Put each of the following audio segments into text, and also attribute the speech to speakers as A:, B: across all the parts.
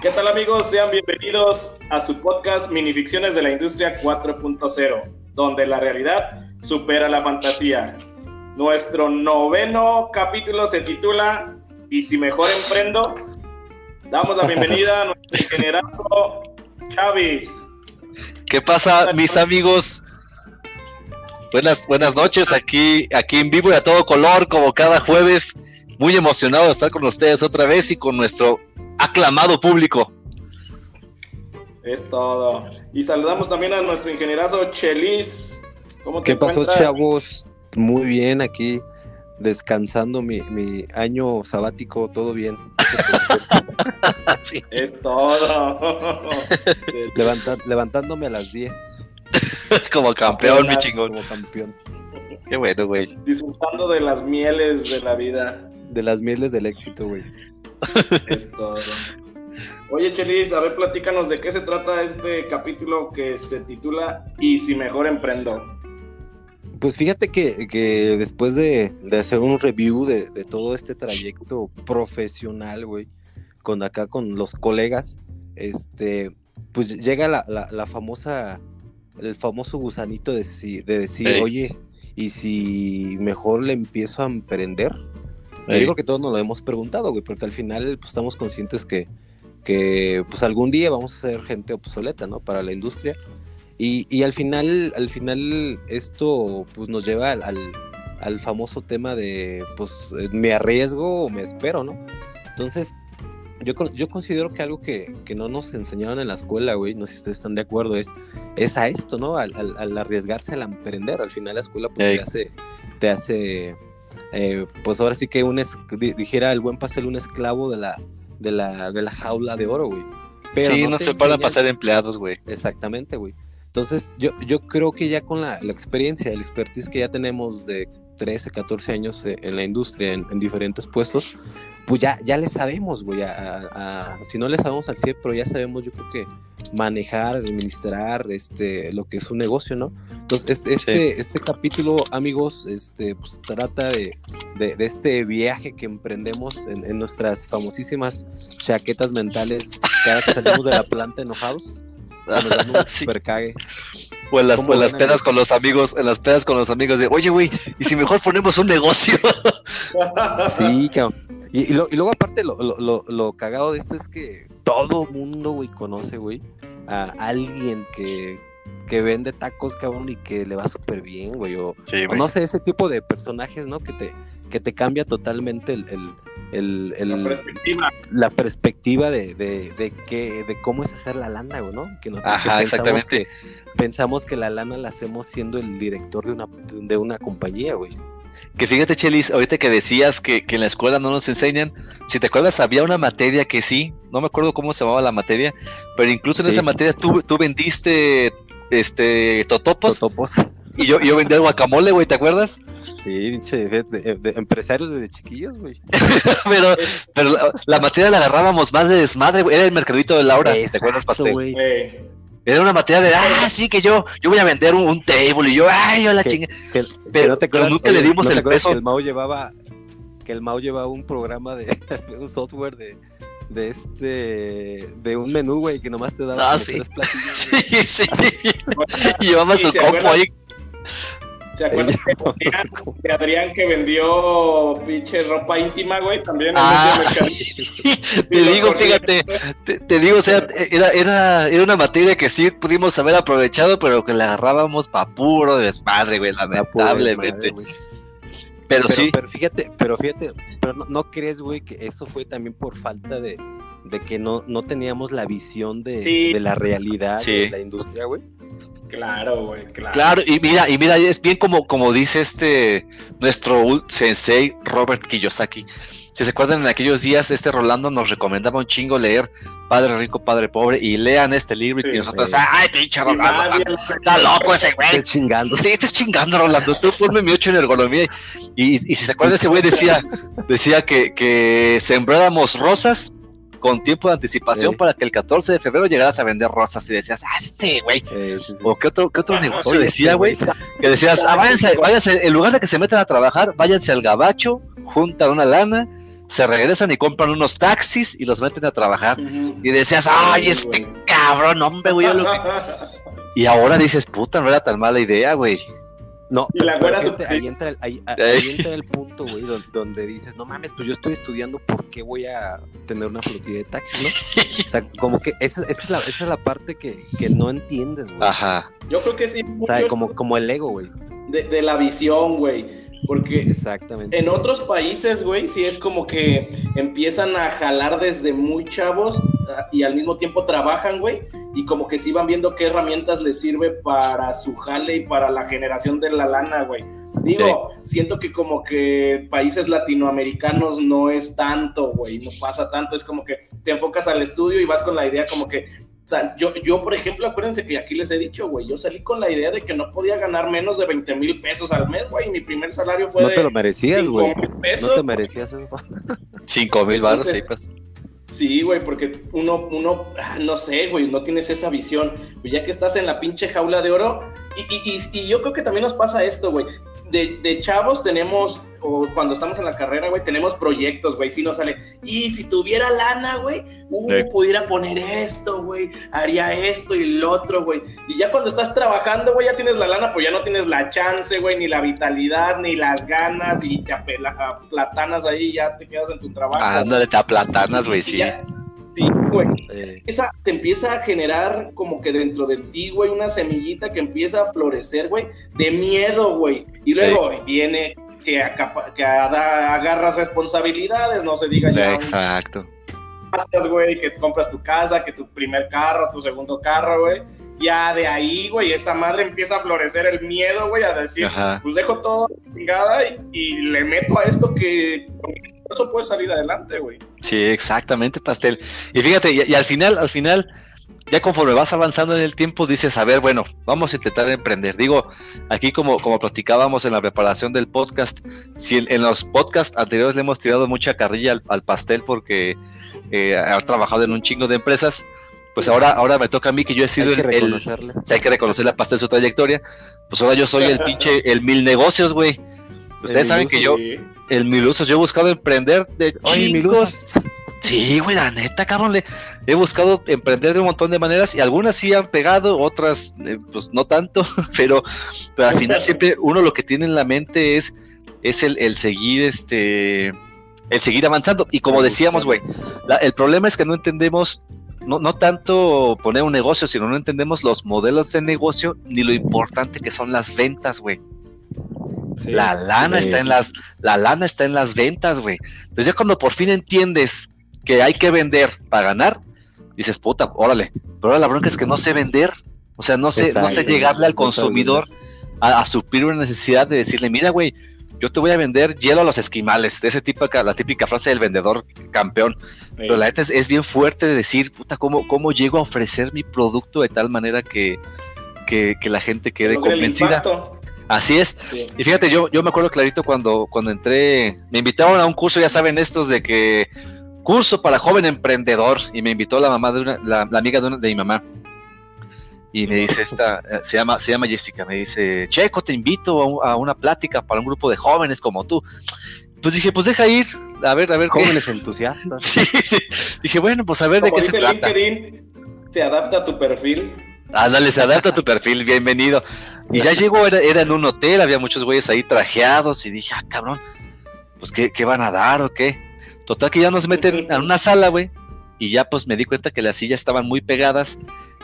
A: ¿Qué tal amigos? Sean bienvenidos a su podcast Minificciones de la Industria 4.0, donde la realidad supera la fantasía. Nuestro noveno capítulo se titula ¿Y si mejor emprendo? Damos la bienvenida a nuestro ingeniero Chavis.
B: ¿Qué pasa, mis amigos? Buenas, buenas noches, aquí, aquí en vivo y a todo color, como cada jueves. Muy emocionado de estar con ustedes otra vez y con nuestro aclamado público.
A: Es todo. Y saludamos también a nuestro ingenierazo Chelis.
C: ¿Cómo te ¿Qué pasó, chavos? Muy bien aquí, descansando mi, mi año sabático, todo bien.
A: Es todo.
C: levantándome a las 10.
B: como campeón, mi chingón.
C: Como campeón.
B: Qué bueno, güey.
A: Disfrutando de las mieles de la vida.
C: De las mieles del éxito, güey.
A: Es todo. Oye, Chelis, a ver, platícanos de qué se trata este capítulo que se titula Y si mejor emprendo.
C: Pues fíjate que, después de, hacer un review de, todo este trayecto profesional, güey, con acá con los colegas, este, pues llega la, famosa, el famoso gusanito de, de decir, oye, ¿y si mejor le empiezo a emprender? Yo digo que todos nos lo hemos preguntado, güey, porque al final pues, estamos conscientes que, que pues algún día vamos a ser gente obsoleta, ¿no? Para la industria. Y, y al final, al final esto pues nos lleva al, al, famoso tema de pues me arriesgo o me espero, ¿no? Entonces, yo, yo considero que algo que, que, no nos enseñaron en la escuela, güey, no sé si ustedes están de acuerdo, es, es a esto, ¿no? Al, al, arriesgarse al emprender. Al final la escuela pues, te hace, te hace eh, pues ahora sí que un dijera el buen pastel un esclavo de la, de la, de la jaula de oro, güey.
B: Pero sí, no, se para pasar empleados, güey.
C: Exactamente, güey. Entonces, yo, yo creo que ya con la, la, experiencia, el expertise que ya tenemos de 13, 14 años eh, en la industria, en, en diferentes puestos, pues ya, ya le sabemos, güey, a, si no le sabemos al 100, pero ya sabemos, yo creo que manejar, administrar este, lo que es un negocio, ¿no? Entonces, este, este, capítulo, amigos, este, pues trata de, de, este viaje que emprendemos en, nuestras famosísimas chaquetas mentales cada que salimos de la planta enojados. Nos dan un super cague.
B: O en las, las pedas con los amigos, en las pedas con los amigos de, oye, güey, ¿y si mejor ponemos un negocio?
C: sí, cabrón. Y, luego aparte lo, lo, cagado de esto es que todo mundo, güey, conoce, güey, a alguien que, que vende tacos, cabrón, y que le va súper bien, güey. O, no sé, ese tipo de personajes, ¿no? Que te, que te cambia totalmente el, el, el,
A: la perspectiva,
C: la perspectiva de, de, de, que, de cómo es hacer la lana, güey, ¿no?
B: Que Ajá, exactamente.
C: pensamos que la lana la hacemos siendo el director de una, de una compañía, güey.
B: Que fíjate, Chelis, ahorita que decías que, en la escuela no nos enseñan, si te acuerdas, había una materia que sí, no me acuerdo cómo se llamaba la materia, pero incluso en esa materia tú, tú vendiste este totopos.
C: Totopos.
B: Y yo, yo vendía guacamole, güey, ¿te acuerdas?
C: Sí, de, empresarios desde chiquillos, güey.
B: pero pero la, materia la agarrábamos más de desmadre, güey. Era el mercadito de Laura, ¿te acuerdas, Pastel? Era una materia de, ah, sí, que yo, yo voy a vender un, table y yo, ay, yo la chingue. Pero, nunca le dimos el peso.
C: Que el Mao llevaba, que el Mao llevaba un programa de, un software de, de este, de un menú, güey, que nomás te daba
B: ah, sí. tres Sí, sí. y llevaba su copo ahí
A: ¿Se acuerdan de Adrián, que vendió pinche ropa íntima, güey? También
B: ah, Te digo, fíjate, te, digo, o sea, era, era, era una materia que sí pudimos haber aprovechado, pero que la agarrábamos pa' puro desmadre, güey, lamentablemente.
C: pero, sí. Pero fíjate, pero fíjate, pero no, crees, güey, que eso fue también por falta de, de que no, no teníamos la visión de, de la realidad de la industria, güey.
A: Claro, güey, claro.
B: Claro, y mira, y mira, es bien como, como dice este nuestro sensei Robert Kiyosaki. Si se acuerdan en aquellos días, este Rolando nos recomendaba un chingo leer Padre Rico, Padre Pobre y lean este libro y nosotros, ay, pinche Rolando, está, loco ese güey.
C: Estás chingando.
B: Sí, estás chingando, Rolando. Tú ponme mi ocho en ergonomía. Y, y, si se acuerdan, ese güey decía, decía que, que sembráramos rosas con tiempo de anticipación para que el 14 de febrero llegaras a vender rosas y decías, ah, este, güey. o qué otro, qué otro negocio decía, güey. Que decías, ah, váyanse, váyanse, en lugar de que se metan a trabajar, váyanse al gabacho, juntan una lana, se regresan y compran unos taxis y los meten a trabajar. Y decías, ay, este cabrón, hombre, güey. yo lo que-". Y ahora dices, puta, no era tan mala idea, güey.
C: No,
A: Y la güera
C: ahí, entra el, ahí, ahí
B: Ey.
C: entra el punto, güey, donde, donde dices, no mames, pues yo estoy estudiando, ¿por qué voy a tener una flotilla de taxi, no? O sea, como que esa, esa es, la, esa es la parte que, que no entiendes, güey.
B: Ajá.
A: Yo creo que sí,
C: O sea, como, como el ego, güey.
A: de, de la visión, güey. Porque
C: Exactamente.
A: en otros países, güey, sí es como que empiezan a jalar desde muy chavos ah, y al mismo tiempo trabajan, güey, y como que sí van viendo qué herramientas les sirve para su jale y para la generación de la lana, güey. Digo, siento que como que países latinoamericanos no es tanto, güey, no pasa tanto, es como que te enfocas al estudio y vas con la idea como que, o sea, yo, yo por ejemplo, acuérdense que aquí les he dicho, güey, yo salí con la idea de que no podía ganar menos de 20 mil pesos al mes, güey, y mi primer salario fue
C: No
A: de
C: te lo merecías,
A: 5
C: güey.
A: mil
C: No
A: pesos.
C: te merecías eso.
B: Cinco mil baros, sí, pues.
A: Sí, güey, porque uno, uno, ah, no sé, güey, no tienes esa visión. Pues ya que estás en la pinche jaula de oro, y, y- y- y yo creo que también nos pasa esto, güey. De, de chavos tenemos, o cuando estamos en la carrera, güey, tenemos proyectos, güey, si nos sale. Y si tuviera lana, güey, uh,
B: Sí.
A: pudiera poner esto, güey, haría esto y lo otro, güey. Y ya cuando estás trabajando, güey, ya tienes la lana, pues ya no tienes la chance, güey, ni la vitalidad, ni las ganas, y te apela- platanas ahí, ya te quedas en tu trabajo.
B: Ándale, te aplatanas, güey,
A: Y
B: sí.
A: ya- Sí, güey.
C: Eh,
A: Esa te empieza a generar como que dentro de ti, güey, una semillita que empieza a florecer, güey, de miedo, güey. Y luego viene que, acapa- que ada- agarras responsabilidades, no se diga ya.
B: Exacto.
A: Gracias, güey, que compras tu casa, que tu primer carro, tu segundo carro, güey. Ya de ahí, güey, esa madre empieza a florecer el miedo, güey, a decir,
B: Ajá.
A: pues dejo todo chingada y, y le meto a esto que con eso puede salir adelante, güey.
B: Sí, exactamente, pastel. Y fíjate, y, y al final, al final, ya conforme vas avanzando en el tiempo, dices, a ver, bueno, vamos a intentar emprender. Digo, aquí como, como platicábamos en la preparación del podcast, si en, en los podcasts anteriores le hemos tirado mucha carrilla al, al pastel porque eh, ha trabajado en un chingo de empresas, pues ahora, ahora me toca a mí que yo he sido
C: hay que
B: el, sea, hay que reconocerle a pastel su trayectoria, pues ahora yo soy el pinche, el mil negocios, güey. Ustedes
C: El
B: saben que yo,
A: Sí.
B: el mil usos, yo he buscado emprender de
C: Oye,
B: chingos. Sí, güey, la neta, cabrón, le he buscado emprender de un montón de maneras y algunas sí han pegado, otras eh, pues no tanto, pero, pero al final siempre uno lo que tiene en la mente es, es el, el seguir este el seguir avanzando. Y como decíamos, güey, el problema es que no entendemos, no, no tanto poner un negocio, sino no entendemos los modelos de negocio ni lo importante que son las ventas, güey.
A: Sí.
B: La lana
C: Sí,
B: está en las, la lana está en las ventas, güey. Entonces ya cuando por fin entiendes que hay que vender para ganar, dices, puta, órale. Pero ahora la bronca es que no sé vender. O sea, no sé, no sé llegarle al consumidor a, a suplir una necesidad de decirle, mira, güey, yo te voy a vender hielo a los esquimales. De ese tipo, la típica frase del vendedor campeón. Pero la neta es, es bien fuerte de decir, puta, ¿cómo, ¿cómo llego a ofrecer mi producto de tal manera que, que, que la gente quede convencida? Así es.
A: Sí.
B: Y fíjate, yo, yo me acuerdo clarito cuando, cuando entré, me invitaron a un curso, ya saben, estos de que curso para joven emprendedor, y me invitó la mamá de una, la, la amiga de, una- de mi mamá. Y me dice esta, eh, se llama, se llama Jessica, me dice, Checo, te invito a, un- a una plática para un grupo de jóvenes como tú. Pues dije, pues deja ir, a ver, a ver qué.
C: Jóvenes entusiastas.
B: Sí, sí. Dije, bueno, pues a ver de qué se trata.
A: LinkedIn, se adapta a tu perfil.
B: Ándale, se adapta a tu perfil, bienvenido. Y ya llegó, era, era en un hotel, había muchos güeyes ahí trajeados y dije, ah, cabrón, pues ¿qué, qué van a dar o qué? Total que ya nos meten a una sala, güey, y ya pues me di cuenta que las sillas estaban muy pegadas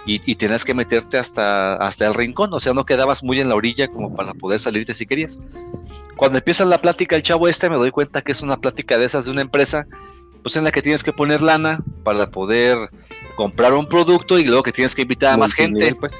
B: y, y tenías que meterte hasta, hasta el rincón, o sea, no quedabas muy en la orilla como para poder salirte si querías. Cuando empieza la plática el chavo este, me doy cuenta que es una plática de esas de una empresa, pues en la que tienes que poner lana para poder comprar un producto y luego que tienes que invitar a más gente.
C: Pues.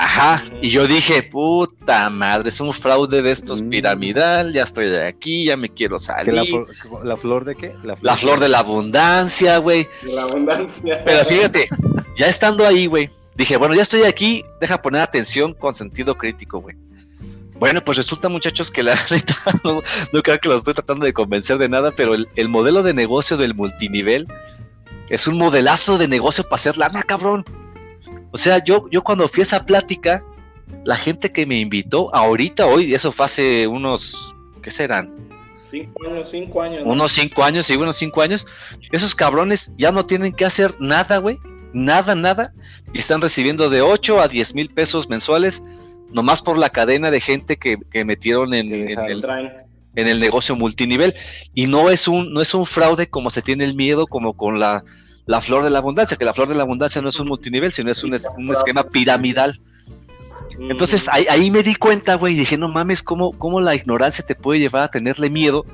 B: Ajá, y yo dije, puta madre, es un fraude de estos
C: Mm.
B: piramidal, ya estoy de aquí, ya me quiero
C: ¿Que
B: salir.
C: la,
B: La,
C: flor, ¿La flor de qué?
B: flor de la abundancia, güey.
A: de la abundancia.
B: Pero fíjate, ya estando ahí, güey, dije, bueno, ya estoy aquí, deja poner atención con sentido crítico, güey. Bueno, pues resulta, muchachos, que la neta, no, no creo que los estoy tratando de convencer de nada, pero el, el modelo de negocio del multinivel es un modelazo de negocio para hacer lana, cabrón. O sea, yo, yo cuando fui a esa plática, la gente que me invitó, ahorita, hoy, eso fue hace unos, ¿qué serán?
A: Cinco años, cinco años.
B: Unos cinco años, sí, unos cinco años. Esos cabrones ya no tienen que hacer nada, güey. Nada, nada. Y están recibiendo de 8 a 10 mil pesos mensuales, nomás por la cadena de gente que, que metieron en, en el, en el negocio multinivel. Y no es un, no es un fraude como se tiene el miedo, como con la, la flor de la abundancia, que la flor de la abundancia no es un multinivel, sino es un, un esquema piramidal. Entonces ahí, ahí, me di cuenta, güey, y dije, no mames, ¿cómo, ¿cómo la ignorancia te puede llevar a tenerle miedo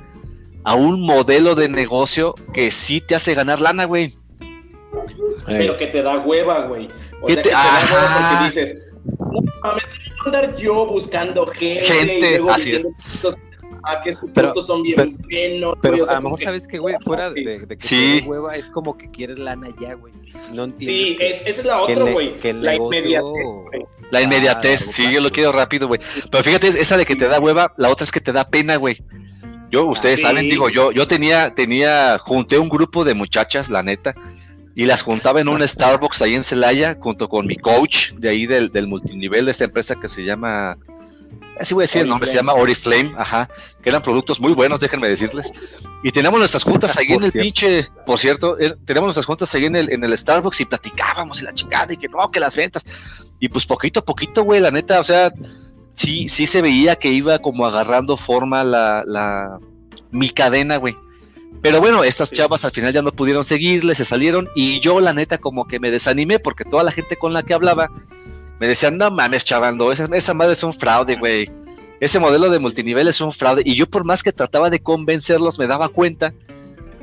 B: a un modelo de negocio que sí te hace ganar lana, güey?
A: Pero que te da hueva, güey. O sea, te... que te da hueva porque dices, no mames, andar yo buscando gente.
B: Gente, así es.
A: Ah, que sus productos son bien
C: pero,
A: buenos.
C: Pero a lo mejor sabes que, güey, fuera de, de que
B: Sí.
C: hueva, es como que quieres lana ya, güey. No entiendes.
A: Sí,
C: que-
A: es, esa es la otra, güey. La
C: negocio-
A: inmediatez, güey.
B: La inmediatez, sí, yo lo quiero rápido, güey. Pero fíjate, esa de que te da hueva, la otra es que te da pena, güey. Yo, ustedes
A: sí.
B: saben, digo, yo, yo tenía, tenía, junté un grupo de muchachas, la neta, y las juntaba en un Starbucks ahí en Celaya, junto con mi coach de ahí del, del multinivel de esta empresa que se llama, así voy a decir el nombre, se llama Oriflame, ajá, que eran productos muy buenos, déjenme decirles. Y teníamos nuestras juntas ahí en el
C: cierto.
B: pinche, por cierto, eh, teníamos nuestras juntas ahí en el, en el Starbucks y platicábamos y la chingada, y que no, que las ventas. Y pues poquito a poquito, güey, la neta, o sea, sí, sí se veía que iba como agarrando forma la, la, mi cadena, güey. Pero bueno, estas
A: Sí.
B: chavas al final ya no pudieron seguirle, se salieron y yo la neta como que me desanimé porque toda la gente con la que hablaba me decían, no mames, chavando, esa, esa madre es un fraude, güey. Ese modelo de multinivel es un fraude. Y yo por más que trataba de convencerlos, me daba cuenta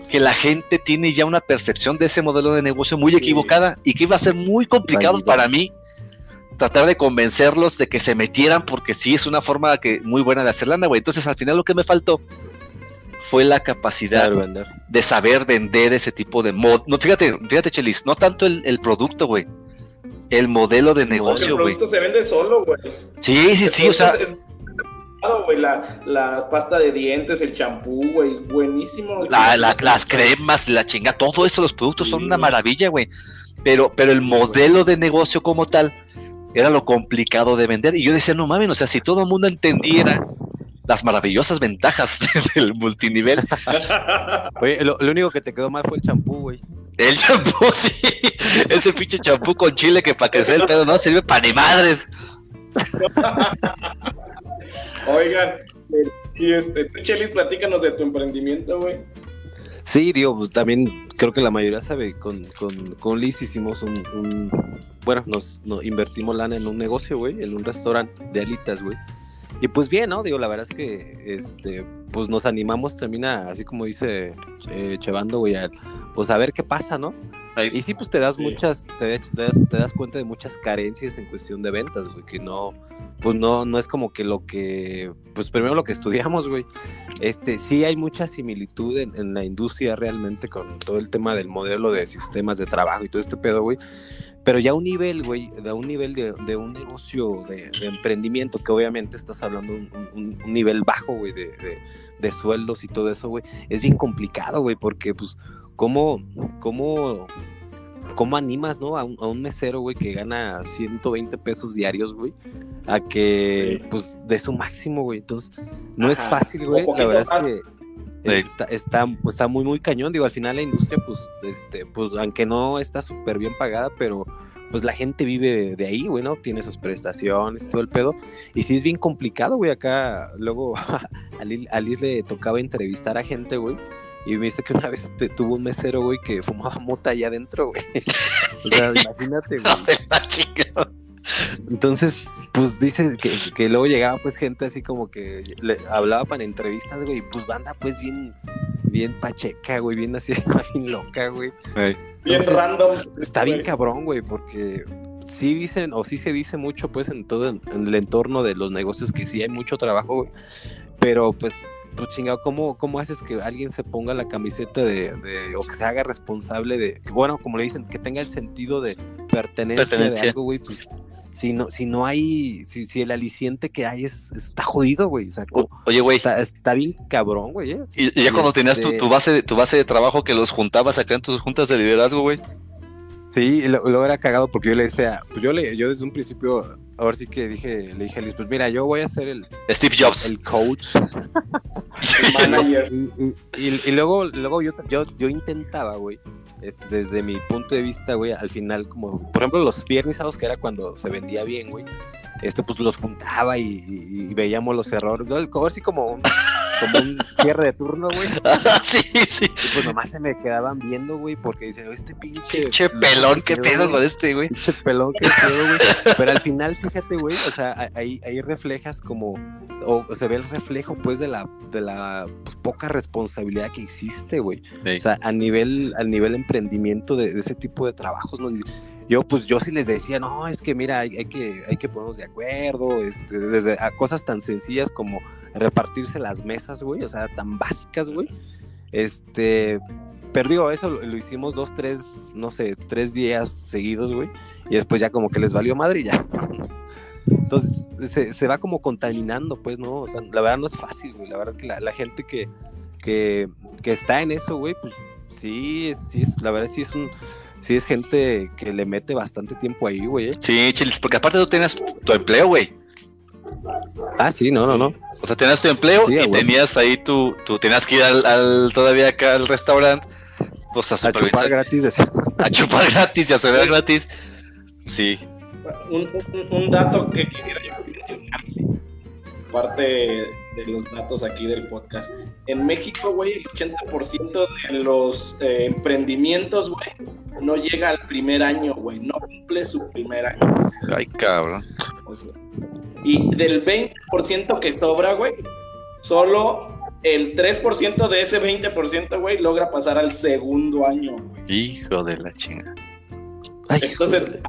B: que la gente tiene ya una percepción de ese modelo de negocio muy equivocada y que iba a ser muy complicado para mí tratar de convencerlos de que se metieran porque sí es una forma que muy buena de hacer lana, güey. Entonces al final lo que me faltó fue la capacidad de saber vender ese tipo de mod. No, fíjate, fíjate, Chelis, no tanto el, el producto, güey. El modelo de
C: El
A: el
B: negocio, güey.
A: producto se vende solo, güey.
B: Sí, sí,
A: El
B: sí, o sea,
A: es- la, la pasta de dientes, el champú, güey, es buenísimo.
B: la- la- las cremas, la chinga, todo eso, los productos son una maravilla, güey. Pero, pero el modelo de negocio como tal era lo complicado de vender. Y yo decía, no mames, o sea, si todo el mundo entendiera las maravillosas ventajas del multinivel,
C: Oye, lo, lo único que te quedó mal fue el champú, güey.
B: el champú, sí, ese pinche champú con chile que para crecer el pedo no sirve para ni madres.
A: Oigan, eh, y este, tú, Chelis, platícanos de tu emprendimiento, güey.
C: Sí, digo, pues también creo que la mayoría sabe, con, con, con Liz hicimos un, un- bueno, nos, nos invertimos lana en un negocio, güey, en un restaurante de alitas, güey. Y pues bien, ¿no? Digo, la verdad es que, este, pues nos animamos también a, así como dice eh, Chevando, güey, a, pues a ver qué pasa, ¿no? Y sí, pues te das
A: Sí.
C: muchas, te, das- te das, te das cuenta de muchas carencias en cuestión de ventas, güey, que no, pues no, no es como que lo que, pues primero lo que estudiamos, güey. Este, sí hay mucha similitud en, en la industria realmente con todo el tema del modelo de sistemas de trabajo y todo este pedo, güey. Pero ya a un nivel, güey, de un nivel de, de un negocio de, de emprendimiento, que obviamente estás hablando un, un- un nivel bajo, güey, de, de, de sueldos y todo eso, güey, es bien complicado, güey, porque pues, ¿cómo, cómo, cómo animas, no? A un, a un mesero, güey, que gana 120 pesos diarios, güey, a que,
A: Sí.
C: pues, de su máximo, güey. Entonces, no es fácil, güey. La verdad
A: más.
C: es que
B: Sí.
C: está, está, está muy, muy cañón. Digo, al final la industria, pues, este, pues, aunque no está súper bien pagada, pero pues la gente vive de, ahí, güey, ¿no? Tiene sus prestaciones, todo el pedo. Y sí es bien complicado, güey. Acá, luego, a Liz, a Liz le tocaba entrevistar a gente, güey. Y me dice que una vez te- tuvo un mesero, güey, que fumaba mota allá adentro, güey. o sea, imagínate, güey.
B: Está chingado.
C: Entonces, pues dice que, que luego llegaba pues gente así como que le hablaba para entrevistas, güey, pues banda pues bien, bien pacheca, güey, bien así, bien loca, güey.
B: Ey.
A: Bien
C: Entonces,
A: random.
C: Está bien
A: güey.
C: cabrón, güey, porque sí dicen, o sí se dice mucho pues en todo en, el entorno de los negocios que sí hay mucho trabajo, güey. Pero pues, pues chingado, ¿cómo, ¿cómo haces que alguien se ponga la camiseta de, de- o que se haga responsable de, que, bueno, como le dicen, que tenga el sentido de pertenencia,
B: Pertenencia.
C: de algo, güey, pues si no, si no hay, si, si el aliciente que hay es, está jodido, güey. O sea,
B: O- Oye, güey,
C: está, está bien cabrón, güey, ¿eh?
B: y, y ya
C: y
B: cuando tenías tu,
C: este-
B: tu base, de- tu base de trabajo que los juntabas acá en tus juntas de liderazgo, güey.
C: Sí, lo- luego era cagado porque yo le decía, pues yo le, yo desde un principio, ahora sí que dije, le dije a Liz, pues mira, yo voy a ser el,
B: Steve Jobs.
C: el coach.
A: Manager.
C: Y- y luego, luego yo, yo, yo intentaba, güey, este, desde mi punto de vista, güey, al final, como, por ejemplo, los viernes y sábados, que era cuando se vendía bien, güey, este, pues los juntaba y, veíamos los errores, así como como un cierre de turno, güey.
B: sí, sí.
C: Y pues nomás se me quedaban viendo, güey, porque dicen, este pinche.
B: Che pelón, qué pedo con este, güey.
C: Pinche pelón que pedo, güey. Pero al final, fíjate, güey, o sea, ahí, ahí reflejas como, o se ve el reflejo, pues, de la, de la pues, poca responsabilidad que hiciste, güey.
B: Sí.
C: O sea, a nivel, al nivel emprendimiento de, de ese tipo de trabajos, ¿no? Yo, pues, yo sí les decía, no, es que mira, hay, hay que, hay que ponernos de acuerdo, este, desde a cosas tan sencillas como repartirse las mesas, güey, o sea, tan básicas, güey. Este, pero digo, eso lo, lo hicimos dos, tres, no sé, tres días seguidos, güey, y después ya como que les valió madre y ya. Entonces, se, se va como contaminando, pues, ¿no? O sea, la verdad no es fácil, güey. La verdad que la, la gente que, que, que está en eso, güey, pues sí, sí es, la verdad sí es un, sí es gente que le mete bastante tiempo ahí, güey. ¿eh?
B: Sí, chilis, porque aparte tú tenías tu empleo, güey.
C: Ah, sí, no, no, no.
B: O sea, tenías tu empleo
C: Sí,
B: y tenías ahí tu, tú tenías que ir al, al- todavía acá al restaurante, pues a
C: A chupar gratis. de-
B: a chupar gratis y a cenar gratis. Sí,
A: Un, un- un dato que quisiera yo mencionar, parte de los datos aquí del podcast. En México, güey, el 80% de los eh, emprendimientos, güey, no llega al primer año, güey, no cumple su primer año.
B: ay cabrón.
A: Y del 20% que sobra, güey, solo el 3% de ese 20%, güey, logra pasar al segundo año, güey.
B: Hijo de la chinga.
C: Ay,
A: Entonces,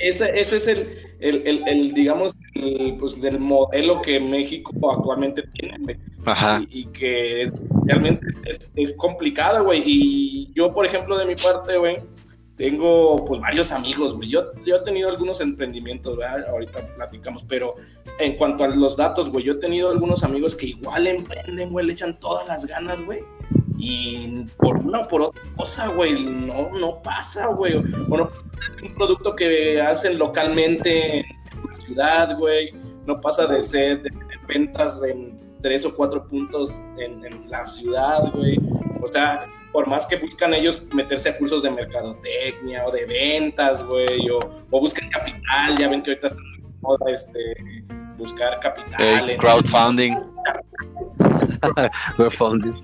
A: ese, ese es el, el, el- el, digamos, el, pues, del modelo que México actualmente tiene, güey.
B: Ajá.
A: Y, y que realmente es, es complicado, güey. Y yo, por ejemplo, de mi parte, güey, tengo pues varios amigos, güey. Yo, yo he tenido algunos emprendimientos, ¿verdad? Ahorita platicamos, pero en cuanto a los datos, güey, yo he tenido algunos amigos que igual emprenden, güey, le echan todas las ganas, güey. Y por una o por otra cosa, güey, no, no pasa, güey. O no pasa de un producto que hacen localmente en la ciudad, güey. No pasa de ser de, de ventas en tres o cuatro puntos en, en la ciudad, güey. O sea, por más que buscan ellos meterse a cursos de mercadotecnia o de ventas, güey, o, o buscan capital, ya ven que ahorita está muy de moda, este, buscar capital.
B: Eh,
A: en-
B: crowdfunding.
C: we're founded.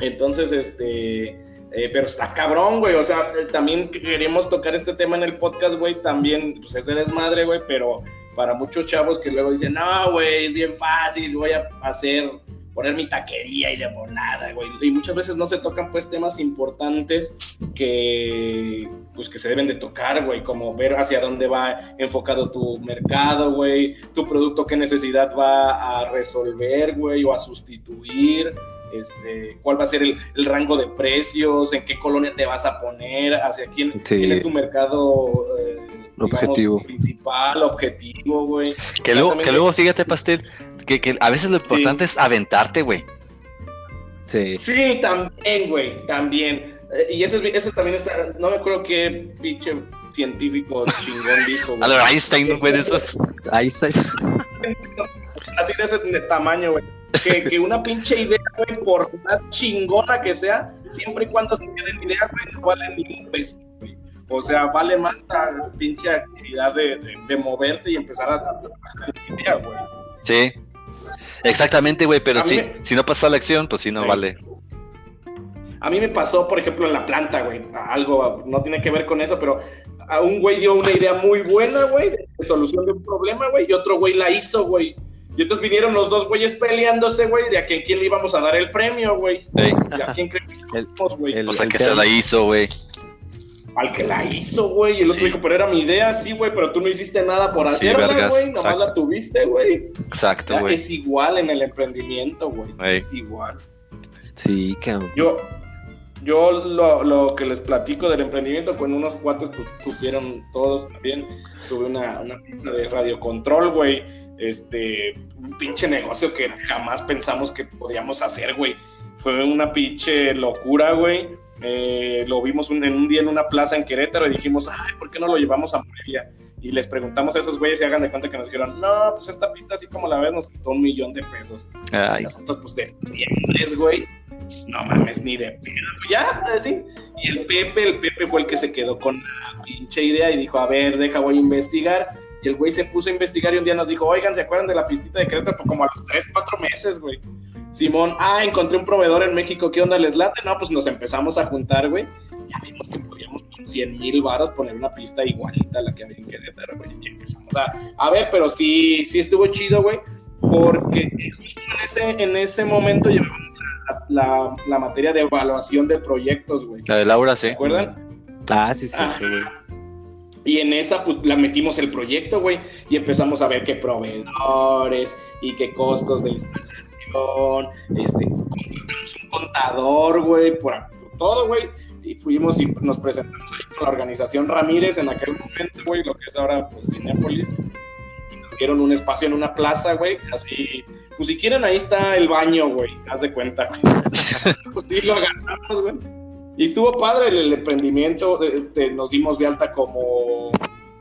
A: Entonces, este, eh, pero está cabrón, güey. O sea, eh, también queremos tocar este tema en el podcast, güey. También, pues es de desmadre, güey. Pero para muchos chavos que luego dicen, no, güey, es bien fácil, voy a hacer, poner mi taquería y de volada, güey. Y muchas veces no se tocan, pues, temas importantes que, pues, que se deben de tocar, güey. Como ver hacia dónde va enfocado tu mercado, güey. Tu producto, qué necesidad va a resolver, güey, o a sustituir este, cuál va a ser el, el rango de precios, en qué colonia te vas a poner, hacia quién,
C: Sí.
A: quién es tu mercado eh, digamos,
C: Objetivo.
A: principal, objetivo, güey.
B: Que luego, que luego, fíjate, Pastel, que, que a veces lo importante es aventarte, güey.
C: Sí.
A: Sí, también, güey, también. Eh, y eso, es- eso también está, no me acuerdo qué pinche científico chingón dijo, güey.
B: A lo Einstein, güey, de esos.
C: Ahí está.
A: así de ese tamaño, güey. Que, que una pinche idea, güey, por más chingona que sea, siempre y cuando se quede en idea, güey, no vale ni un peso. O sea, vale más la pinche actividad de, de, de moverte y empezar a trabajar en idea, güey.
B: Sí. Exactamente, güey, pero si,
A: me-
B: si no pasa la acción, pues sí no
A: Sí.
B: vale.
A: A mí me pasó, por ejemplo, en la planta, güey. Algo no tiene que ver con eso, pero a un güey dio una idea muy buena, güey, de solución de un problema, güey, y otro güey la hizo, güey. Y entonces vinieron los dos güeyes peleándose, güey, de a quién, quién le íbamos a dar el premio, güey.
B: Ey,
A: Y a quién creemos,
C: El-
A: güey.
C: el-
B: o sea, que se la hizo, güey.
A: Al que la hizo, güey. Y el otro
B: Sí.
A: dijo, pero era mi idea, sí, güey, pero tú no hiciste nada por
B: Sí,
A: hacerla, güey. Nomás
B: exacto.
A: la tuviste, güey.
B: Exacto, güey.
A: Es igual en el emprendimiento, güey.
B: Ey.
A: Es igual.
C: Sí, cabrón.
A: Yo, yo lo, lo que les platico del emprendimiento, con unos pues, supieron todos también. Tuve una, una pizza de radiocontrol, güey. Este, un pinche negocio que jamás pensamos que podíamos hacer, güey. Fue una pinche locura, güey. Eh, lo vimos un, en un día en una plaza en Querétaro y dijimos, ay, ¿por qué no lo llevamos a Morelia? Y les preguntamos a esos güeyes y hagan de cuenta que nos dijeron, no, pues esta pista así como la ves nos costó un millón de pesos.
B: Ay.
A: Nosotros, pues de güey, no mames, ni de pedo, ya, así. Y el Pepe, el Pepe fue el que se quedó con la pinche idea y dijo, a ver, deja, voy a investigar. Y el güey se puso a investigar y un día nos dijo, oigan, ¿se acuerdan de la pistita de Querétaro? Pues como a los 3, 4 meses, güey. Simón, ah, encontré un proveedor en México, ¿qué onda les late? No, pues nos empezamos a juntar, güey. Ya vimos que podíamos con 100 mil varos poner una pista igualita a la que había en Querétaro, güey. Y empezamos a, a ver, pero sí, sí estuvo chido, güey, porque justo en ese, en ese momento llevábamos la, la, la materia de evaluación de proyectos, güey.
B: La de Laura, sí.
A: ¿Se acuerdan?
C: Ah, sí, sí,
A: Ah.
C: sí, güey.
A: Y en esa pues, la metimos el proyecto, güey, y empezamos a ver qué proveedores y qué costos de instalación, este, contratamos un contador, güey, por, todo, güey, y fuimos y nos presentamos ahí con la organización Ramírez en aquel momento, güey, lo que es ahora, pues, Cinépolis, y nos dieron un espacio en una plaza, güey, así, pues si quieren ahí está el baño, güey, haz de cuenta, güey. pues sí, lo agarramos, güey. Y estuvo padre el, el emprendimiento, este, nos dimos de alta como,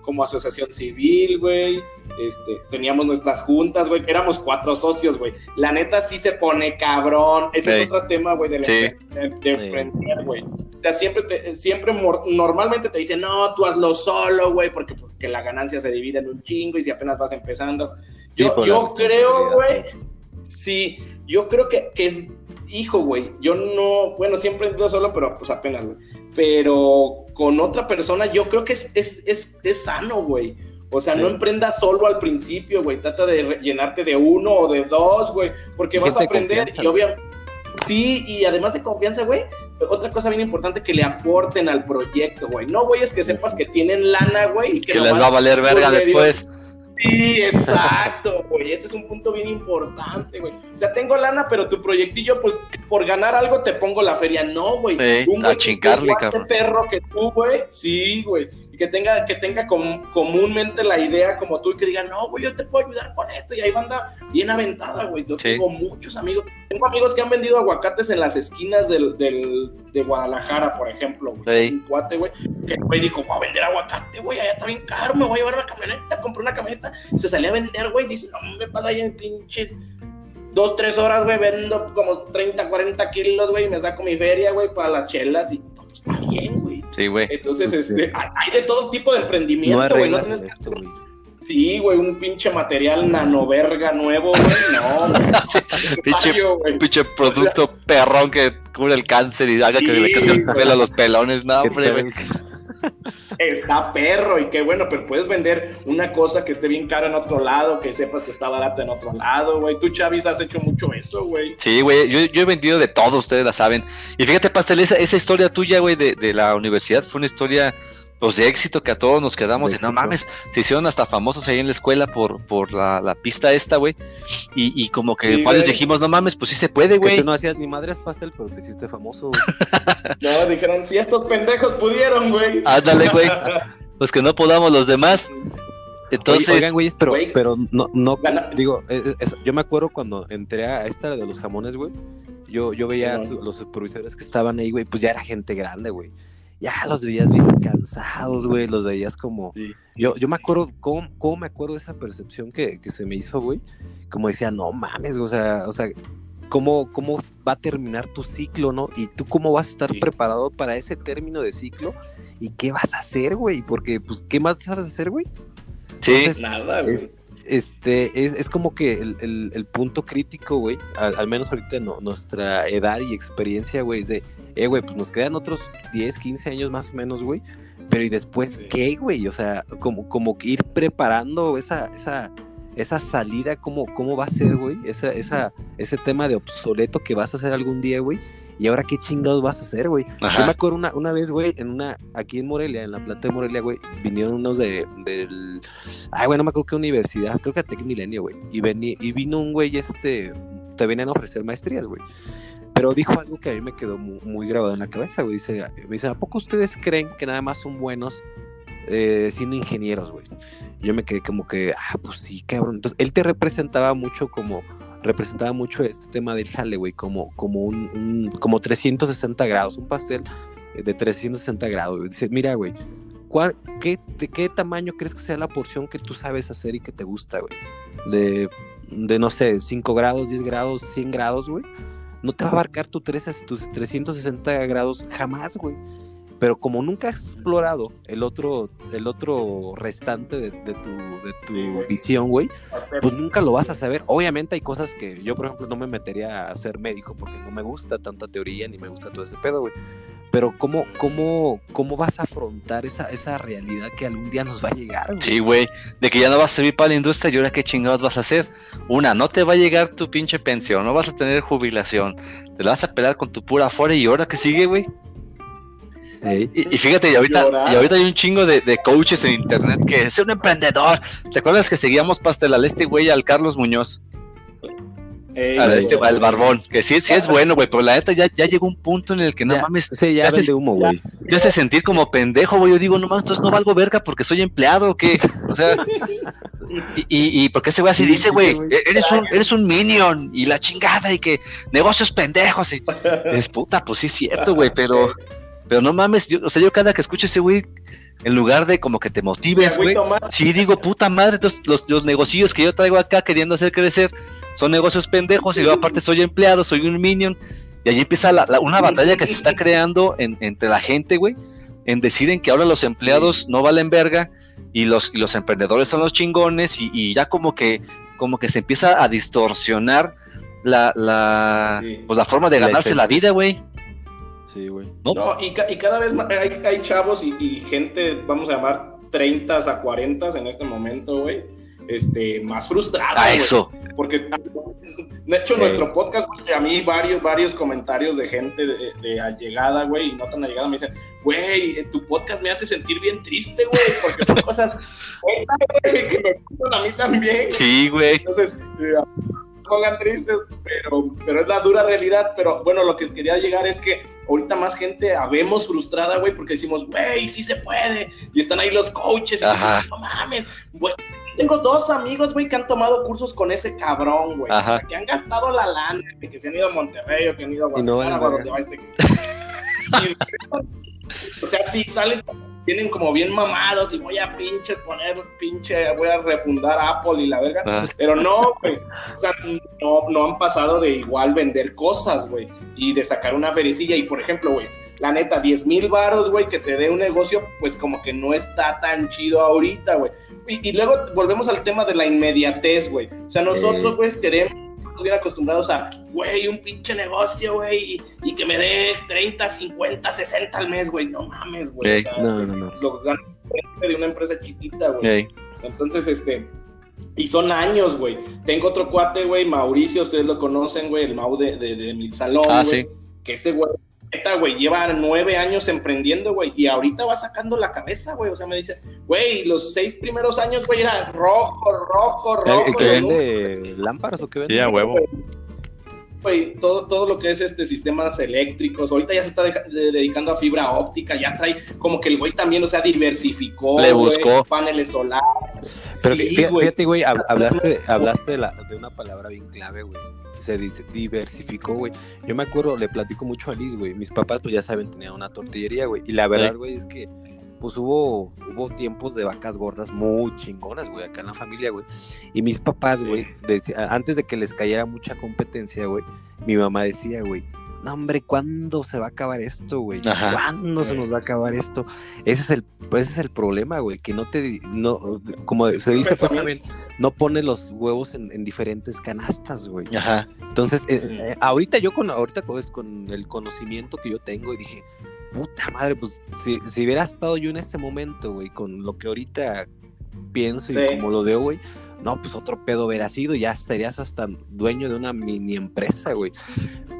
A: como asociación civil, güey. Este, teníamos nuestras juntas, güey, éramos cuatro socios, güey. La neta sí se pone cabrón. Ese
B: Sí.
A: es otro tema, güey, de,
B: Sí.
A: de- de
C: Sí.
A: emprender, güey. O sea, siempre, te- siempre normalmente te dicen, no, tú hazlo solo, güey, porque pues que la ganancia se divide en un chingo y si apenas vas empezando. Yo, yo creo, güey,
C: responsabilidad.
A: Sí, yo creo que, que es, hijo, güey, yo no, bueno, siempre ando solo, pero pues apenas, güey. Pero con otra persona, yo creo que es, es, es, es sano, güey. O sea,
C: Sí.
A: no emprendas solo al principio, güey. Trata de llenarte de uno o de dos, güey. Porque vas a aprender y obviamente... Sí, y además de confianza, güey, otra cosa bien importante que le aporten al proyecto, güey. No, güey, es que sepas que tienen lana, güey, y que,
B: Que les va a valer verga después.
A: Sí, exacto, güey. Ese es un punto bien importante, güey. O sea, tengo lana, pero tu proyectillo, pues, por ganar algo te pongo la feria. No, güey.
B: Sí,
A: Un
B: a chingarle, cabrón.
A: perro que tú, güey. Sí, güey. Que tenga, que tenga com- comúnmente la idea como tú y que diga, no, güey, yo te puedo ayudar con esto. Y ahí banda bien aventada, güey. Yo
B: Sí.
A: tengo muchos amigos. Tengo amigos que han vendido aguacates en las esquinas del, del- de Guadalajara, por ejemplo, güey.
B: Sí.
A: Un cuate, güey. Que el güey dijo, voy a vender aguacate, güey. Allá está bien caro, me voy a llevar una camioneta. Compré una camioneta. Se salía a vender, güey. Dice, no, me pasa ahí en pinche dos, tres horas, güey. Vendo como 30, 40 kilos, güey. Y me saco mi feria, güey, para las chelas. Y pues está bien, güey.
B: Sí, güey.
A: Entonces,
C: Pues, sí.
A: este, hay, hay de todo tipo de
C: No
A: emprendimiento, güey. No
C: reglas
A: tienes
C: en
A: que
C: esto, güey.
A: Sí, güey, un pinche material nanoverga nuevo, güey. No, güey.
B: Pinche,
A: Fallo, güey.
B: pinche producto perrón que cubre el cáncer y haga que
A: Sí,
B: le casque el pelo a los pelones. No,
C: Que
B: hombre, güey.
A: Está perro y qué bueno, pero puedes vender una cosa que esté bien cara en otro lado, que sepas que está barata en otro lado, güey. Tú, Chavis, has hecho mucho eso, güey.
B: Sí, güey, yo, yo he vendido de todo, ustedes la saben. Y fíjate, Pastel, esa, esa historia tuya, güey, de, de la universidad fue una historia, pues, de éxito que a todos nos quedamos
C: De
B: de, no mames, se hicieron hasta famosos ahí en la escuela por, por la, la pista esta, güey. Y, y como que
A: Sí,
B: varios
A: güey.
B: dijimos, no mames, pues sí se puede,
C: Que
B: güey.
C: tú no hacías ni madres pastel, pero te hiciste famoso, güey.
A: No, dijeron, si estos pendejos pudieron, güey.
B: Ándale, güey. Los que no podamos los demás. Entonces,
C: Oye, oigan, güeyes, pero,
A: güey.
C: pero no, no,
A: Gana-
C: digo, es- es- yo me acuerdo cuando entré a esta de los jamones, güey, yo, yo veía su- los supervisores que estaban ahí, güey, pues ya era gente grande, güey. Ya los veías bien cansados, güey, los veías como...
A: Sí.
C: Yo, yo me acuerdo, ¿cómo, cómo me acuerdo de esa percepción que, que se me hizo, güey? Como decía, no mames, o sea, o sea, ¿cómo, ¿cómo va a terminar tu ciclo, no? Y tú cómo vas a estar
A: Sí.
C: preparado para ese término de ciclo y qué vas a hacer, güey, porque, pues, ¿qué más sabes hacer, güey?
B: sí,
C: entonces-
A: Nada, güey.
C: Es, este, es, es como que el, el- el punto crítico, güey, al, al menos ahorita no, nuestra edad y experiencia, güey, es de, eh, güey, pues nos quedan otros 10, 15 años más o menos, güey, pero ¿y después
A: Sí.
C: qué, güey? O sea, como, como ir preparando esa, esa, esa salida, ¿cómo, cómo va a ser, güey? Esa, esa, ese tema de obsoleto que vas a hacer algún día, güey. Y ahora qué chingados vas a hacer, güey. Yo me acuerdo una, una vez, güey, en una, aquí en Morelia, en la planta de Morelia, güey, vinieron unos de, del, ay, güey, no me acuerdo qué universidad, creo que a Tec Milenio, güey, y, vení, y vino un güey, este, te venían a ofrecer maestrías, güey, pero dijo algo que a mí me quedó muy, muy grabado en la cabeza, güey, dice, me dice, ¿a poco ustedes creen que nada más son buenos eh, siendo ingenieros, güey? Yo me quedé como que, ah, pues sí, cabrón, entonces, él te representaba mucho como representaba mucho este tema del jale, güey, como, como un, un- como 360 grados, un pastel de 360 grados. Dices, mira, güey, ¿cuál- qué, ¿de qué tamaño crees que sea la porción que tú sabes hacer y que te gusta, güey? De, de, no sé, 5 grados, 10 grados, 100 grados, güey. No te va a abarcar tu tres- tus 360 grados jamás, güey. Pero como nunca has explorado el otro, el otro restante de, de tu, de tu
A: Sí, güey.
C: visión, güey, pues nunca lo vas a saber. Obviamente hay cosas que yo, por ejemplo, no me metería a ser médico porque no me gusta tanta teoría ni me gusta todo ese pedo, güey. Pero ¿cómo, cómo, cómo vas a afrontar esa, esa realidad que algún día nos va a llegar, güey?
B: Sí, güey, de que ya no vas a servir para la industria y ahora qué chingados vas a hacer. Una, no te va a llegar tu pinche pensión, no vas a tener jubilación, te la vas a pelar con tu pura fuera y ahora qué sigue, güey.
C: Ey,
B: Y, y fíjate, y ahorita, y ahorita hay un chingo de, de coaches en internet que es un emprendedor. ¿Te acuerdas que seguíamos pastel al este güey, al Carlos Muñoz?
A: Ey, güey.
B: este, al barbón, que sí, sí es bueno, güey, pero la neta ya, ya llegó un punto en el que no
C: Ya,
B: mames,
C: Sí, ya vende humo, güey.
B: te hace sentir como pendejo, güey. Yo digo, no mames, entonces no valgo verga porque soy empleado o qué. O sea, y, y, y porque ese güey así
C: Sí,
B: dice, güey, eres un, eres un minion y la chingada y que negocios pendejos. Y, es puta, pues sí es cierto, güey, pero, pero no mames, yo, o sea, yo cada que escucho ese güey, en lugar de como que te motives, güey, sí digo, puta madre, entonces los, los negocios que yo traigo acá queriendo hacer crecer son negocios pendejos y yo aparte soy empleado, soy un minion. Y allí empieza la- la- una batalla que se está creando en- entre la gente, güey, en decir en que ahora los empleados no valen verga y los, y los emprendedores son los chingones y, y ya como que, como que se empieza a distorsionar la, la,
A: Sí.
B: pues la forma de ganarse la vida, güey.
C: Sí, güey.
B: ¿no?
A: No, y, ca- y cada vez más hay, hay chavos y, y gente, vamos a llamar 30 a 40 en este momento, güey, este, más frustrada.
B: A eso.
A: Porque, de hecho,
C: Sí.
A: nuestro podcast, güey, a mí varios, varios comentarios de gente de, de allegada, güey, y no tan allegada, me dicen, güey, eh, tu podcast me hace sentir bien triste, güey, porque son cosas que me gustan a mí también.
B: Sí, güey.
A: Entonces, eh, pongan tristes, pero, pero es la dura realidad. Pero bueno, lo que quería llegar es que ahorita más gente habemos frustrada, güey, porque decimos, güey, sí se puede. Y están ahí los coaches. Y
B: Ajá.
A: dicen, no mames, güey. Tengo dos amigos, güey, que han tomado cursos con ese cabrón, güey.
B: Ajá.
A: Que han gastado la lana, que se han ido a Monterrey o que han ido a
C: no
A: Guadalajara,
C: valen
A: o a donde va este. O sea, sí, salen, vienen como bien mamados y voy a pinche poner, pinche, voy a refundar Apple y la verga. Pero no, güey. O sea, no, no han pasado de igual vender cosas, güey. Y de sacar una fericilla. Y por ejemplo, güey, la neta, 10 mil varos, güey, que te dé un negocio, pues como que no está tan chido ahorita, güey. Y, y luego volvemos al tema de la inmediatez, güey. O sea, nosotros,
C: Eh.
A: güey, queremos estamos bien acostumbrados a, güey, un pinche negocio, güey, y, y que me dé 30, 50, 60 al mes, güey. No mames, güey.
B: Ey.
A: O sea,
C: No, no, no.
A: los ganan de una empresa chiquita, güey.
B: Ey.
A: Entonces, este. Y son años, güey. Tengo otro cuate, güey, Mauricio, ustedes lo conocen, güey, el Mau de, de, de mi salón,
B: Ah,
A: güey,
B: sí.
A: Que ese güey, neta, güey, lleva nueve años emprendiendo, güey, y ahorita va sacando la cabeza, güey. O sea, me dice, güey, los seis primeros años, güey, era rojo, rojo,
C: ¿El,
A: rojo.
C: el que vende lámparas o qué vende?
B: Sí, a huevo.
A: Güey, todo, todo lo que es este sistemas eléctricos, ahorita ya se está de- dedicando a fibra óptica, ya trae como que el güey también, o sea, diversificó,
B: Le
A: güey,
B: buscó.
A: paneles solares.
C: Pero
A: Sí,
C: fíjate,
A: güey.
C: hablaste, hablaste de, la- de una palabra bien clave, güey. Se diversificó, güey. Yo me acuerdo, le platico mucho a Liz, güey. Mis papás, pues ya saben, tenían una tortillería, güey. Y la verdad, güey, es que, pues hubo, hubo tiempos de vacas gordas muy chingonas, güey, acá en la familia, güey. Y mis papás, güey, decía- antes de que les cayera mucha competencia, güey, mi mamá decía, güey, no, hombre, ¿cuándo se va a acabar esto, güey?
B: Ajá.
C: ¿Cuándo se nos va a acabar esto? Ese es el, pues ese es el problema, güey, que no te, no, como se dice, pues también, no pone los huevos en, en diferentes canastas, güey.
B: Ajá.
C: Entonces, eh, eh, ahorita yo con, ahorita con, con el conocimiento que yo tengo, y dije, puta madre, pues si, si hubiera estado yo en ese momento, güey, con lo que ahorita pienso
A: Sí.
C: y como lo veo, güey, no, pues otro pedo hubiera sido, ya estarías hasta dueño de una mini empresa, güey.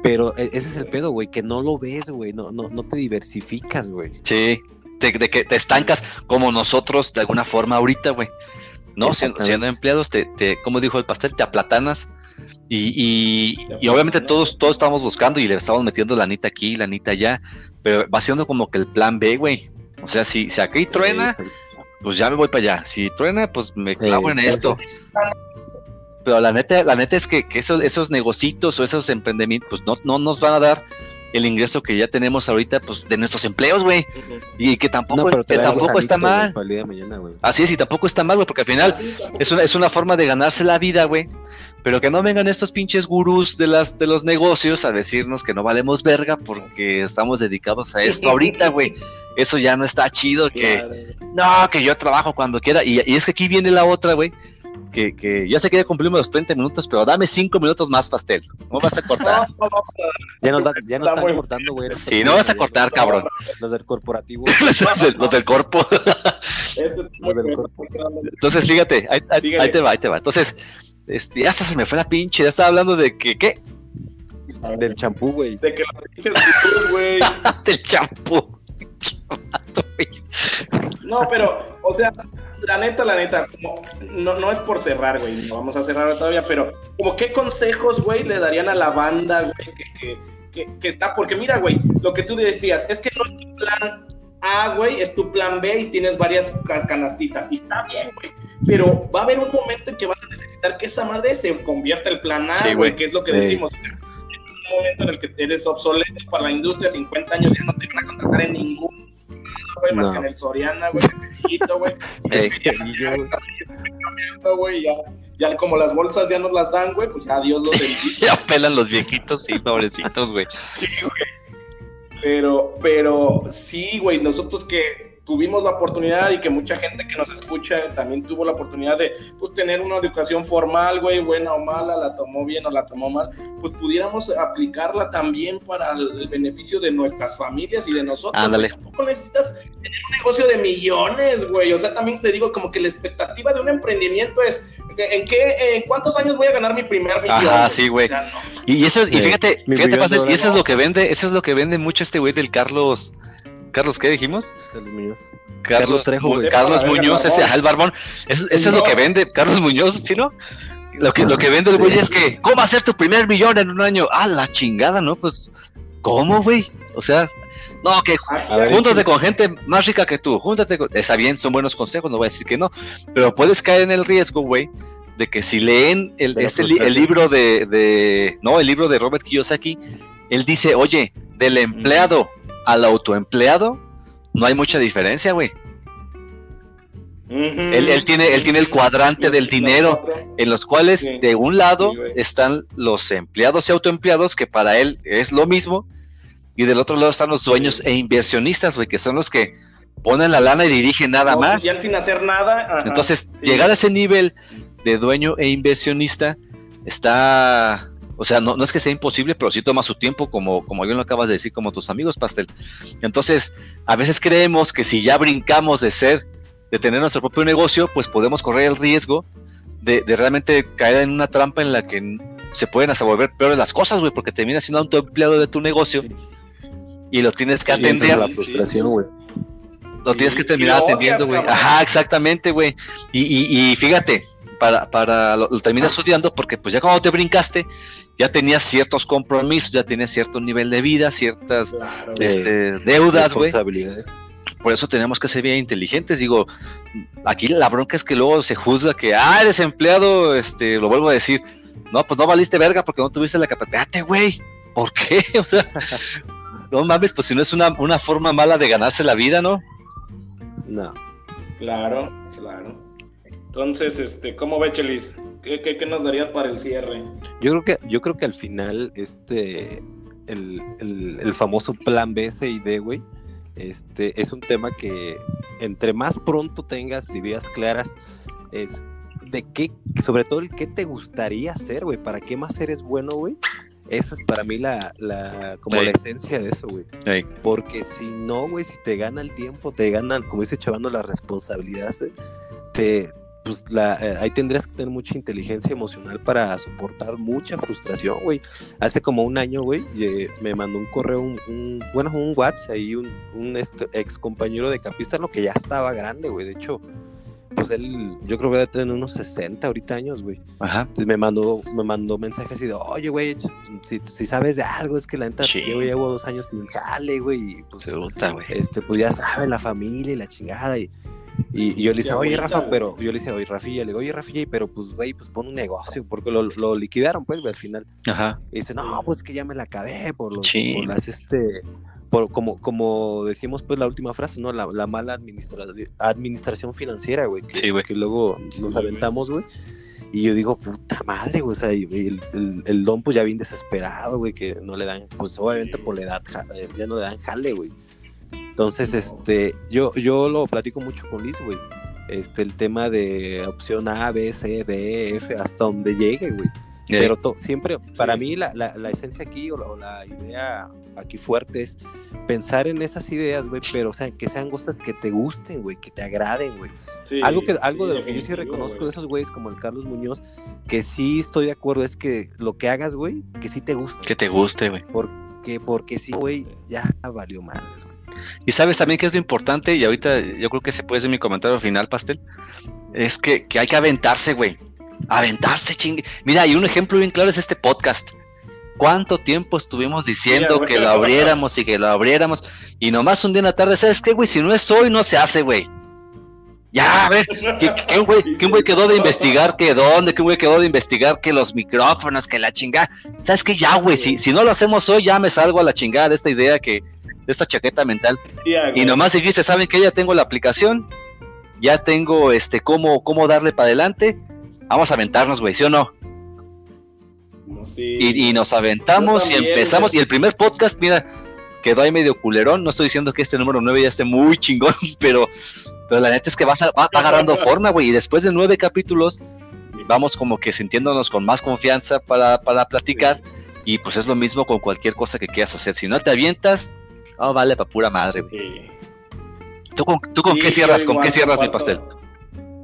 C: Pero e- ese es el pedo, güey, que no lo ves, güey, no, no, no te diversificas, güey.
B: Sí, de, de que te estancas como nosotros de alguna forma ahorita, güey. No, siendo, empleados, te, te, como dijo el pastel, te aplatanas. Y, y, y obviamente todos, todos estábamos buscando y le estamos metiendo lanita aquí, lanita allá, pero va siendo como que el plan B, güey. O sea, si, si aquí truena, pues ya me voy para allá. Si truena, pues me clavo en esto. Pero la neta, la neta es que, que esos, esos negocitos o esos emprendimientos, pues no, no nos van a dar el ingreso que ya tenemos ahorita, pues, de nuestros empleos, güey. Y que tampoco,
C: No,
B: que tampoco está mal.
C: para el día de mañana, güey.
B: Así es, y tampoco está mal, güey, porque al final es una, es una forma de ganarse la vida, güey. Pero que no vengan estos pinches gurús de, las, de los negocios a decirnos que no valemos verga porque estamos dedicados a esto ahorita, güey. Eso ya no está chido, que
A: Claro.
B: no, que yo trabajo cuando quiera. Y, y es que aquí viene la otra, güey. Que, que ya sé que ya cumplimos los 30 minutos, pero dame 5 minutos más, pastel. No vas a cortar.
A: No, no, no,
C: Ya nos, da- ya nos
A: Está
C: están
A: muy-
C: cortando, güey.
B: Sí, no vas a cortar, cabrón.
C: Los del corporativo.
B: los, del, los del corpo.
A: este
C: Los del cuerpo.
B: Entonces, fíjate, ahí, ahí-
A: Síguele.
B: ahí te va, ahí te va. Entonces, este, ya hasta se me fue la pinche. Ya estaba hablando de que, ¿qué?
C: Del champú, güey.
A: De que los güey.
B: Del champú.
A: No, pero, o sea, la neta, la neta, como, no, no es por cerrar, güey, no vamos a cerrar todavía, pero como qué consejos, güey, le darían a la banda, güey, que, que, que, que está, porque mira, güey, lo que tú decías, es que no es tu plan A, güey, es tu plan B y tienes varias ca- canastitas, y está bien, güey, pero va a haber un momento en que vas a necesitar que esa madre se convierta el plan A,
B: Sí,
A: güey, que es lo que
C: Sí.
A: decimos. Un momento en el que eres obsoleto para la industria, 50 años ya no te van a contratar en ningún güey, más
C: No.
A: que en el Soriana, güey, en el viejito, güey.
B: Ey.
A: Es que ya,
C: Y yo, güey.
A: ya, güey, ya, como las bolsas ya nos las dan, güey, pues ya Dios los bendiga.
B: Ya pelan los viejitos, sí, pobrecitos, güey.
A: Pero, pero sí, güey, nosotros que tuvimos la oportunidad y que mucha gente que nos escucha también tuvo la oportunidad de pues, tener una educación formal, güey, buena o mala, la tomó bien o la tomó mal, pues pudiéramos aplicarla también para el beneficio de nuestras familias y de nosotros.
B: Ándale.
A: Tampoco necesitas tener un negocio de millones, güey. O sea, también te digo como que la expectativa de un emprendimiento es ¿en qué, en cuántos años voy a ganar mi primer millón?
B: Ajá, sí, güey.
A: O sea, no.
B: Y, eso, y
C: Sí.
B: fíjate, fíjate,
C: de
B: Pastel, y eso es lo que vende, eso es lo que vende mucho este güey del Carlos. Carlos, ¿qué dijimos?
C: Carlos Muñoz.
B: Carlos,
C: Carlos Trejo,
B: Muñoz, ese, el barbón. Eso, eso es lo que vende, Carlos Muñoz, ¿sí no? Lo que, lo que vende el güey
C: Sí.
B: es que, ¿cómo hacer tu primer millón en un año? Ah, la chingada, ¿no? Pues, ¿cómo, güey? O sea, no, que
A: Aquí
C: A ver,
A: hay-
B: júntate con gente más rica que tú, júntate con... Está bien, son buenos consejos, no voy a decir que no, pero puedes caer en el riesgo, güey, de que si leen el, este li- el libro de, de... No, el libro de Robert Kiyosaki, él dice, oye, del empleado al autoempleado, no hay mucha diferencia, güey. Él, él tiene, él tiene el cuadrante del dinero en los cuales
A: Sí.
B: de un lado
A: Sí,
B: están los empleados y autoempleados, que para él es lo mismo, y del otro lado están los dueños
A: Sí.
B: e inversionistas, güey, que son los que ponen la lana y dirigen nada
A: No,
B: más.
A: Ya sin hacer nada. ajá.
B: Entonces, llegar a ese nivel de dueño e inversionista está, o sea, no, no es que sea imposible, pero sí toma su tiempo, como, como bien lo acabas de decir, como tus amigos, Pastel. Entonces, a veces creemos que si ya brincamos de ser, de tener nuestro propio negocio, pues podemos correr el riesgo de, de realmente caer en una trampa en la que se pueden hasta volver peores las cosas, güey, porque terminas siendo autoempleado de tu negocio
C: Sí.
B: y lo tienes que
C: Y
B: atender
C: la frustración, güey.
B: lo tienes que
A: Y- y
B: terminar atendiendo, güey. Ajá, exactamente, güey. Y, y, y fíjate, para, para lo, lo terminas odiando porque pues ya cuando te brincaste, ya tenías ciertos compromisos, ya tenías cierto nivel de vida, ciertas
A: Claro,
B: este, deudas, güey. Por eso tenemos que ser bien inteligentes. Digo, aquí la bronca es que luego se juzga que, ah, eres empleado, este, lo vuelvo a decir. No, pues no valiste verga porque no tuviste la capacidad. Güey. ¿Por qué? O sea, no mames, pues si no es una, una forma mala de ganarse la vida, ¿no?
C: No.
A: claro, claro. Entonces, este, ¿cómo ve, Chelis? ¿Qué, qué, qué nos darías para el cierre?
C: Yo creo que, yo creo que al final, este, el, el- el famoso plan B, C y D, güey, este, es un tema que entre más pronto tengas ideas claras, es de qué, sobre todo el qué te gustaría hacer, güey, para qué más eres bueno, güey. Esa es para mí la, la como la esencia de eso, güey.
B: Ey.
C: Porque si no, güey, si te gana el tiempo, te ganan, como dice Chavando, las responsabilidades, eh, te, pues la, eh, ahí tendrías que tener mucha inteligencia emocional para soportar mucha frustración, güey. Hace como un año, güey, eh, me mandó un correo, un, un- bueno, un WhatsApp ahí, un, un este, ex compañero de Capistano que ya estaba grande, güey. De hecho, pues él, yo creo que debe tener unos 60 ahorita años, güey.
B: Ajá.
C: Entonces me mandó, me mandó mensajes así de, oye, güey, si, si sabes de algo, es que la neta,
B: Sí.
C: yo llevo dos años sin jale, güey, y pues,
B: Puta, güey.
C: este, pues ya saben, la familia y la chingada, y, Y, y yo le dije, oye, Rafa, pero yo le dije, oye, Rafilla, le digo, oye, Rafilla, pero pues, güey, pues pon un negocio, porque lo, lo liquidaron, pues, al final.
B: Ajá.
C: Y dice, no, pues que ya me la acabé por los,
B: Sí.
C: por las, este, por, como, como decíamos, pues, la última frase, ¿no? La, la mala administra- administración financiera, güey, que,
B: Sí, güey.
C: que luego nos aventamos, güey. Y yo digo, puta madre, güey, o sea, el, el, el don, pues, ya bien desesperado, güey, que no le dan, pues, obviamente por la edad, eh, ya no le dan jale, güey. Entonces,
A: No.
C: este, yo, yo lo platico mucho con Liz, güey. Este, el tema de opción A, B, C, D, F, hasta donde llegue, güey. Pero to- siempre, para mí, la, la, la esencia aquí o la, o la idea aquí fuerte es pensar en esas ideas, güey, pero, o sea, que sean cosas que te gusten, güey, que te agraden, güey.
A: Sí,
C: algo que, algo
A: sí,
C: de lo que yo sí reconozco
A: güey.
C: de esos güeyes como el Carlos Muñoz, que sí estoy de acuerdo, es que lo que hagas, güey, que sí te guste.
B: que te guste, güey.
C: Porque, porque sí, güey, ya valió madres, güey.
B: Y sabes también que es lo importante, y ahorita yo creo que se puede ser mi comentario final, Pastel, es que, que hay que aventarse, güey. Aventarse, chingue. Mira, y un ejemplo bien claro es este podcast. ¿Cuánto tiempo estuvimos diciendo que lo abriéramos y que lo abriéramos? Y nomás un día en la tarde, ¿sabes qué, güey? Si no es hoy, no se hace, güey. Ya, a ver, ¿qué, qué güey, qué güey quedó de investigar que dónde? ¿Qué güey quedó de investigar que los micrófonos, que la chingada? ¿Sabes qué? Ya, güey, si, si no lo hacemos hoy, ya me salgo a la chingada de esta idea que, de esta chaqueta mental. Y nomás dijiste, ¿saben que Ya tengo la aplicación, ya tengo este cómo, cómo darle para adelante. Vamos a aventarnos, güey, ¿sí o no?
A: No, sí.
B: Y, y nos aventamos y empezamos.
A: güey.
B: Y el primer podcast, mira, quedó ahí medio culerón. No estoy diciendo que este número 9 ya esté muy chingón, pero, pero la neta es que vas a- va agarrando forma, güey. Y después de nueve capítulos, vamos como que sintiéndonos con más confianza para, para platicar. Y pues es lo mismo con cualquier cosa que quieras hacer. Si no te avientas, no vale para pura madre, güey.
A: Sí.
B: ¿Tú con, tú con
A: Sí,
B: qué cierras? ¿Con qué cierras mi pastel?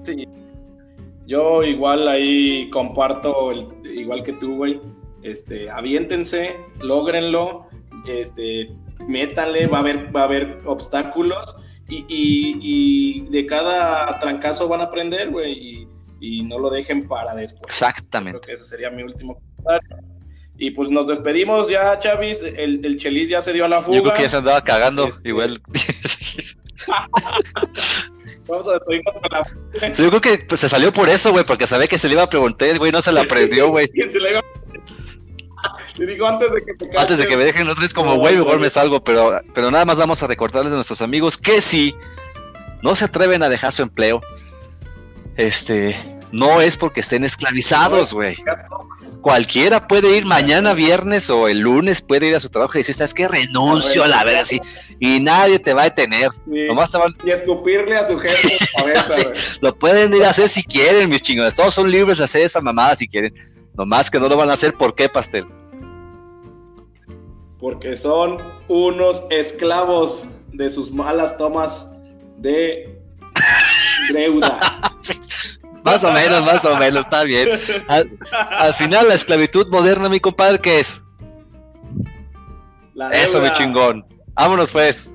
A: Sí. Yo igual ahí comparto, el- igual que tú, güey. Este, aviéntense, lógrenlo, este, métanle, va a haber, va a haber obstáculos y, y- y de cada trancazo van a aprender, güey, y, y no lo dejen para después.
B: Exactamente.
A: Creo que ese sería mi último comentario. Y pues nos despedimos ya, Chavis. El, el Chelis ya se dio a la fuga.
B: Yo creo que ya se andaba cagando,
A: Este-
B: igual.
A: Vamos a despedirnos con la
B: Sí, yo creo que pues, se salió por eso, güey, porque sabía que se le iba a preguntar, güey no se la aprendió, güey.
A: se le iba- dijo antes de que te
B: Antes de que me dejen otra vez como,
A: No,
B: güey, mejor
A: güey.
B: me salgo, pero, pero nada más vamos a recordarles a nuestros amigos que si no se atreven a dejar su empleo, este, no es porque estén esclavizados, güey. Cualquiera puede ir mañana viernes o el lunes puede ir a su trabajo y decir, ¿sabes qué? Renuncio a la verga, así, y nadie te va a detener.
A: Sí,
B: Nomás te van-
A: Y escupirle a su jefe cabeza,
B: Sí.
A: güey.
B: Lo pueden ir a hacer si quieren, mis chingones. Todos son libres de hacer esa mamada si quieren. Nomás que no lo van a hacer, ¿por qué, pastel?
A: Porque son unos esclavos de sus malas tomas de deuda.
B: Más o menos, más o menos, está bien. Al, al final, la esclavitud moderna, mi compadre, ¿qué es?
A: La
B: Eso, mi chingón. Vámonos, pues.